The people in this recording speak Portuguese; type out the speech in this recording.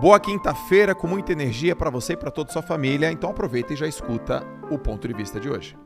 Boa quinta-feira com muita energia para você e para toda a sua família. Então aproveita e já escuta o ponto de vista de hoje.